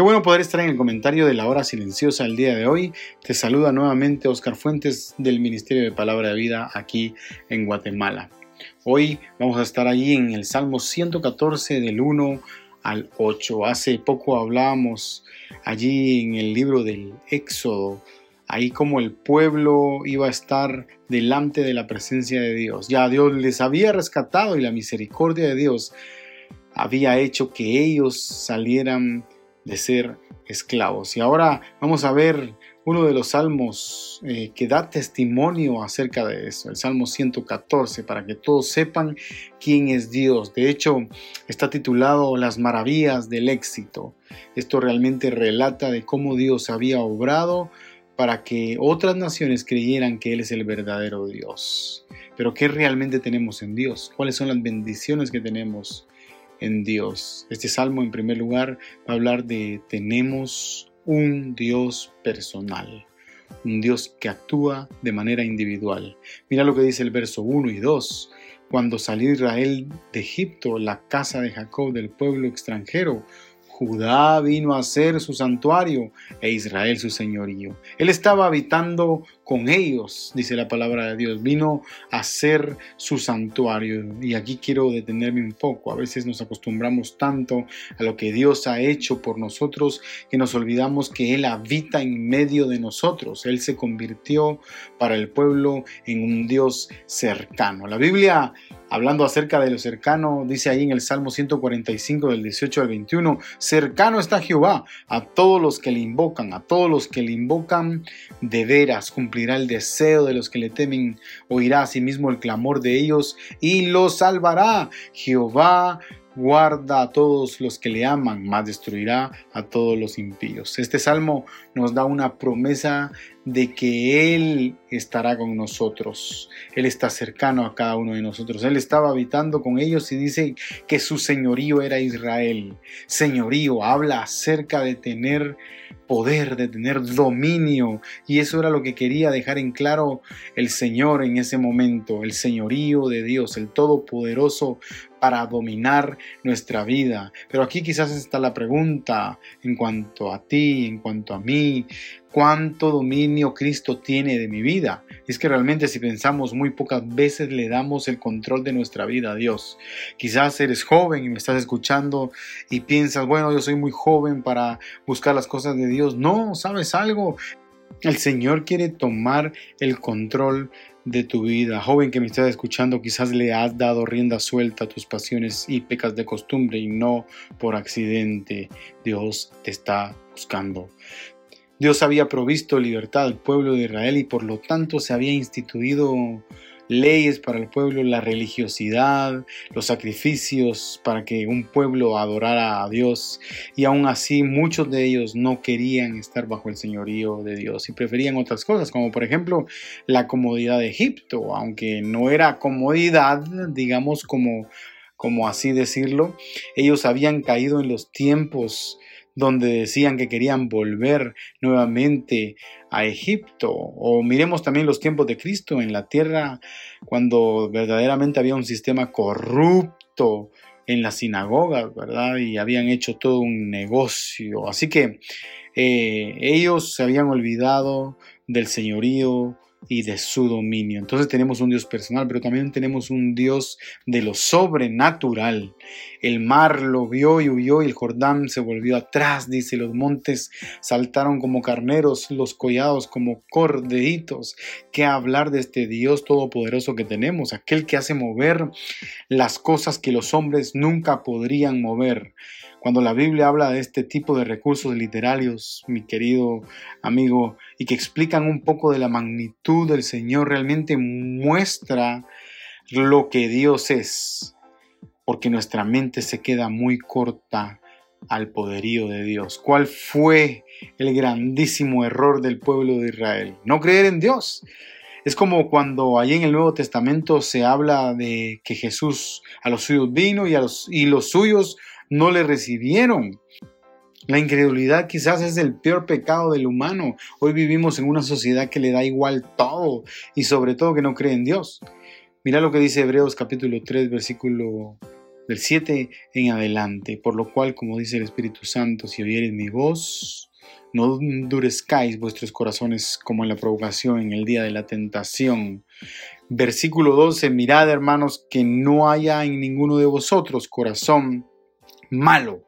Qué bueno poder estar en el comentario de la hora silenciosa el día de hoy. Te saluda nuevamente Oscar Fuentes del Ministerio de Palabra de Vida aquí en Guatemala. Hoy vamos a estar allí en el Salmo 114 del 1 al 8. Hace poco hablábamos allí en el libro del Éxodo, ahí como el pueblo iba a estar delante de la presencia de Dios. Ya Dios les había rescatado y la misericordia de Dios había hecho que ellos salieran de ser esclavos. Y ahora vamos a ver uno de los salmos eh, que da testimonio acerca de eso, el Salmo 114, para que todos sepan quién es Dios. De hecho, está titulado Las maravillas del éxito. Esto realmente relata de cómo Dios había obrado para que otras naciones creyeran que Él es el verdadero Dios. Pero ¿qué realmente tenemos en Dios? ¿Cuáles son las bendiciones que tenemos en Dios. Este salmo en primer lugar va a hablar de tenemos un Dios personal, un Dios que actúa de manera individual. Mira lo que dice el verso 1 y 2. Cuando salió Israel de Egipto, la casa de Jacob del pueblo extranjero, Judá vino a ser su santuario e Israel su señorío. Él estaba habitando con ellos, dice la palabra de Dios, vino a ser su santuario. Y aquí quiero detenerme un poco. A veces nos acostumbramos tanto a lo que Dios ha hecho por nosotros que nos olvidamos que Él habita en medio de nosotros. Él se convirtió para el pueblo en un Dios cercano. La Biblia hablando acerca de lo cercano, dice ahí en el Salmo 145 del 18 al 21, cercano está Jehová a todos los que le invocan, a todos los que le invocan de veras, cumplirá el deseo de los que le temen, oirá asimismo el clamor de ellos y los salvará. Jehová guarda a todos los que le aman, mas destruirá a todos los impíos. Este salmo nos da una promesa de que Él estará con nosotros. Él está cercano a cada uno de nosotros. Él estaba habitando con ellos y dice que su señorío era Israel. Señorío habla acerca de tener poder, de tener dominio. Y eso era lo que quería dejar en claro el Señor en ese momento, el señorío de Dios, el Todopoderoso para dominar nuestra vida. Pero aquí quizás está la pregunta en cuanto a ti, en cuanto a mí, cuánto dominio Cristo tiene de mi vida. Es que realmente si pensamos muy pocas veces le damos el control de nuestra vida a Dios. Quizás eres joven y me estás escuchando y piensas, bueno, yo soy muy joven para buscar las cosas de Dios. No, ¿sabes algo? El Señor quiere tomar el control de tu vida. Joven que me estás escuchando, quizás le has dado rienda suelta a tus pasiones y pecas de costumbre y no por accidente. Dios te está buscando. Dios había provisto libertad al pueblo de Israel y por lo tanto se había instituido leyes para el pueblo, la religiosidad, los sacrificios para que un pueblo adorara a Dios. Y aún así muchos de ellos no querían estar bajo el señorío de Dios y preferían otras cosas como por ejemplo la comodidad de Egipto, aunque no era comodidad digamos como como así decirlo, ellos habían caído en los tiempos donde decían que querían volver nuevamente a Egipto. O miremos también los tiempos de Cristo en la tierra, cuando verdaderamente había un sistema corrupto en las sinagogas, ¿verdad? Y habían hecho todo un negocio. Así que eh, ellos se habían olvidado del señorío y de su dominio. Entonces tenemos un Dios personal, pero también tenemos un Dios de lo sobrenatural. El mar lo vio y huyó y el Jordán se volvió atrás, dice, los montes saltaron como carneros, los collados como corderitos. ¿Qué hablar de este Dios todopoderoso que tenemos? Aquel que hace mover las cosas que los hombres nunca podrían mover. Cuando la Biblia habla de este tipo de recursos literarios, mi querido amigo, y que explican un poco de la magnitud del Señor, realmente muestra lo que Dios es, porque nuestra mente se queda muy corta al poderío de Dios. ¿Cuál fue el grandísimo error del pueblo de Israel? No creer en Dios. Es como cuando allí en el Nuevo Testamento se habla de que Jesús a los suyos vino y, a los, y los suyos no le recibieron. La incredulidad quizás es el peor pecado del humano. Hoy vivimos en una sociedad que le da igual todo y sobre todo que no cree en Dios. Mira lo que dice Hebreos capítulo 3 versículo del 7 en adelante. Por lo cual, como dice el Espíritu Santo, si oyeres mi voz, no endurezcáis vuestros corazones como en la provocación en el día de la tentación. Versículo 12. Mirad, hermanos, que no haya en ninguno de vosotros corazón malo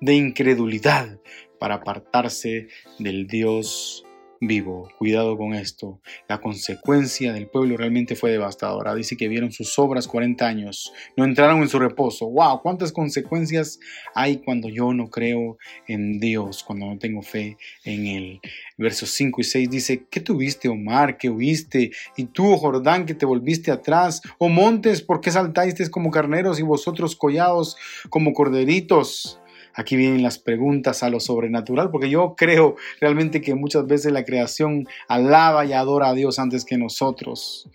de incredulidad para apartarse del Dios vivo. Cuidado con esto. La consecuencia del pueblo realmente fue devastadora. Dice que vieron sus obras 40 años, no entraron en su reposo. ¡Wow! ¿Cuántas consecuencias hay cuando yo no creo en Dios, cuando no tengo fe en Él? Versos 5 y 6 dice, ¿qué tuviste, Omar, que huiste? Y tú, Jordán, que te volviste atrás. Oh montes, ¿por qué saltaste como carneros y vosotros collados como corderitos? Aquí vienen las preguntas a lo sobrenatural, porque yo creo realmente que muchas veces la creación alaba y adora a Dios antes que nosotros.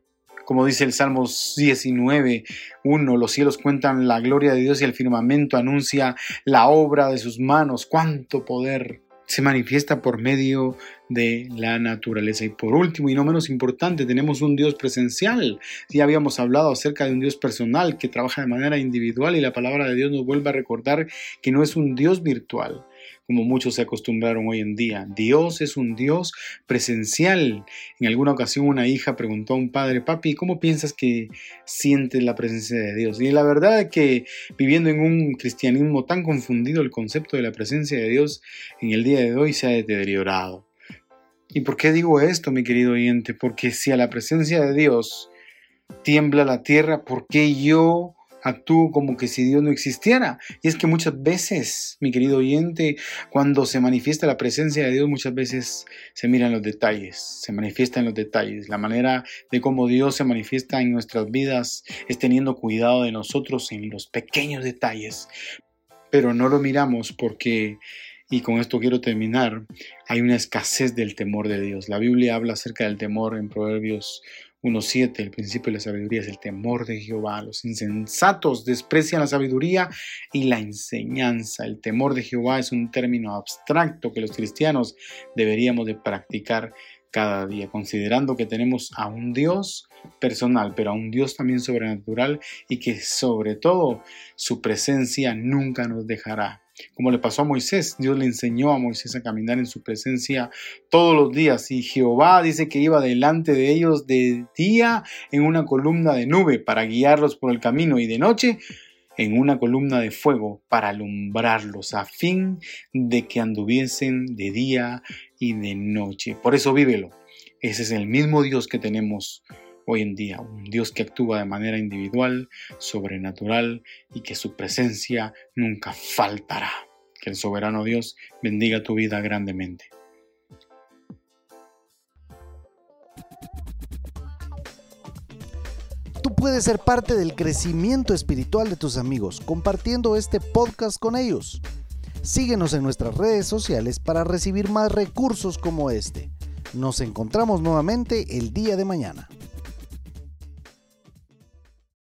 Como dice el Salmo 19, 1, los cielos cuentan la gloria de Dios y el firmamento anuncia la obra de sus manos. ¡Cuánto poder! Se manifiesta por medio de la naturaleza. Y por último, y no menos importante, tenemos un Dios presencial. Ya habíamos hablado acerca de un Dios personal que trabaja de manera individual y la palabra de Dios nos vuelve a recordar que no es un Dios virtual, como muchos se acostumbraron hoy en día. Dios es un Dios presencial. En alguna ocasión una hija preguntó a un padre, papi, ¿cómo piensas que sientes la presencia de Dios? Y la verdad es que viviendo en un cristianismo tan confundido, el concepto de la presencia de Dios en el día de hoy se ha deteriorado. ¿Y por qué digo esto, mi querido oyente? Porque si a la presencia de Dios tiembla la tierra, ¿por qué yo actúo como que si Dios no existiera. Y es que muchas veces, mi querido oyente, cuando se manifiesta la presencia de Dios, muchas veces se miran los detalles, se manifiesta en los detalles. La manera de cómo Dios se manifiesta en nuestras vidas es teniendo cuidado de nosotros en los pequeños detalles. Pero no lo miramos porque y con esto quiero terminar, hay una escasez del temor de Dios. La Biblia habla acerca del temor en Proverbios 1.7, el principio de la sabiduría es el temor de Jehová. Los insensatos desprecian la sabiduría y la enseñanza. El temor de Jehová es un término abstracto que los cristianos deberíamos de practicar cada día, considerando que tenemos a un Dios personal, pero a un Dios también sobrenatural y que sobre todo su presencia nunca nos dejará. Como le pasó a Moisés, Dios le enseñó a Moisés a caminar en su presencia todos los días y Jehová dice que iba delante de ellos de día en una columna de nube para guiarlos por el camino y de noche en una columna de fuego para alumbrarlos a fin de que anduviesen de día y de noche. Por eso vívelo. Ese es el mismo Dios que tenemos hoy en día, un Dios que actúa de manera individual, sobrenatural y que su presencia nunca faltará. Que el soberano Dios bendiga tu vida grandemente. Tú puedes ser parte del crecimiento espiritual de tus amigos compartiendo este podcast con ellos. Síguenos en nuestras redes sociales para recibir más recursos como este. Nos encontramos nuevamente el día de mañana.